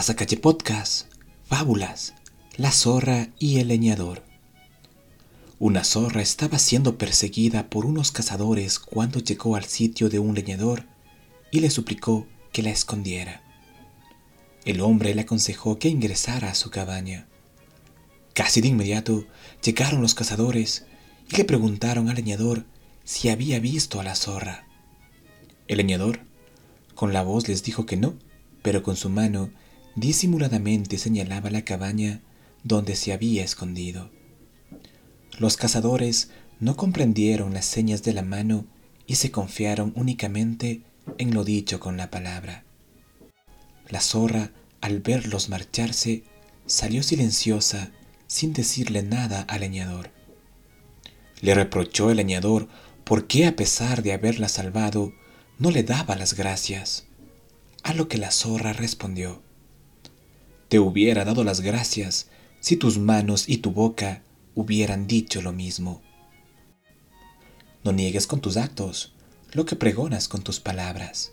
Pasacalle Podcast, Fábulas, La zorra y el leñador. Una zorra estaba siendo perseguida por unos cazadores cuando llegó al sitio de un leñador y le suplicó que la escondiera. El hombre le aconsejó que ingresara a su cabaña. Casi de inmediato llegaron los cazadores y le preguntaron al leñador si había visto a la zorra. El leñador, con la voz, les dijo que no, pero con su mano disimuladamente señalaba la cabaña donde se había escondido. Los cazadores no comprendieron las señas de la mano y se confiaron únicamente en lo dicho con la palabra. La zorra, al verlos marcharse, salió silenciosa sin decirle nada al leñador. Le reprochó el leñador por qué a pesar de haberla salvado, no le daba las gracias. A lo que la zorra respondió, Te hubiera dado las gracias si tus manos y tu boca hubieran dicho lo mismo. No niegues con tus actos lo que pregonas con tus palabras.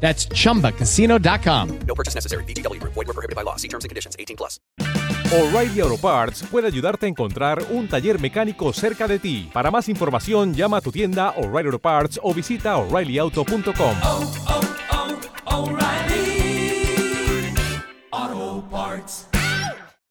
That's chumbacasino.com. No purchase necessary. Group. Void were prohibited by law. See terms and conditions. 18 plus. O'Reilly Auto Parts puede ayudarte a encontrar un taller mecánico cerca de ti. Para más información, llama a tu tienda O'Reilly Auto Parts o visita oreillyauto.com.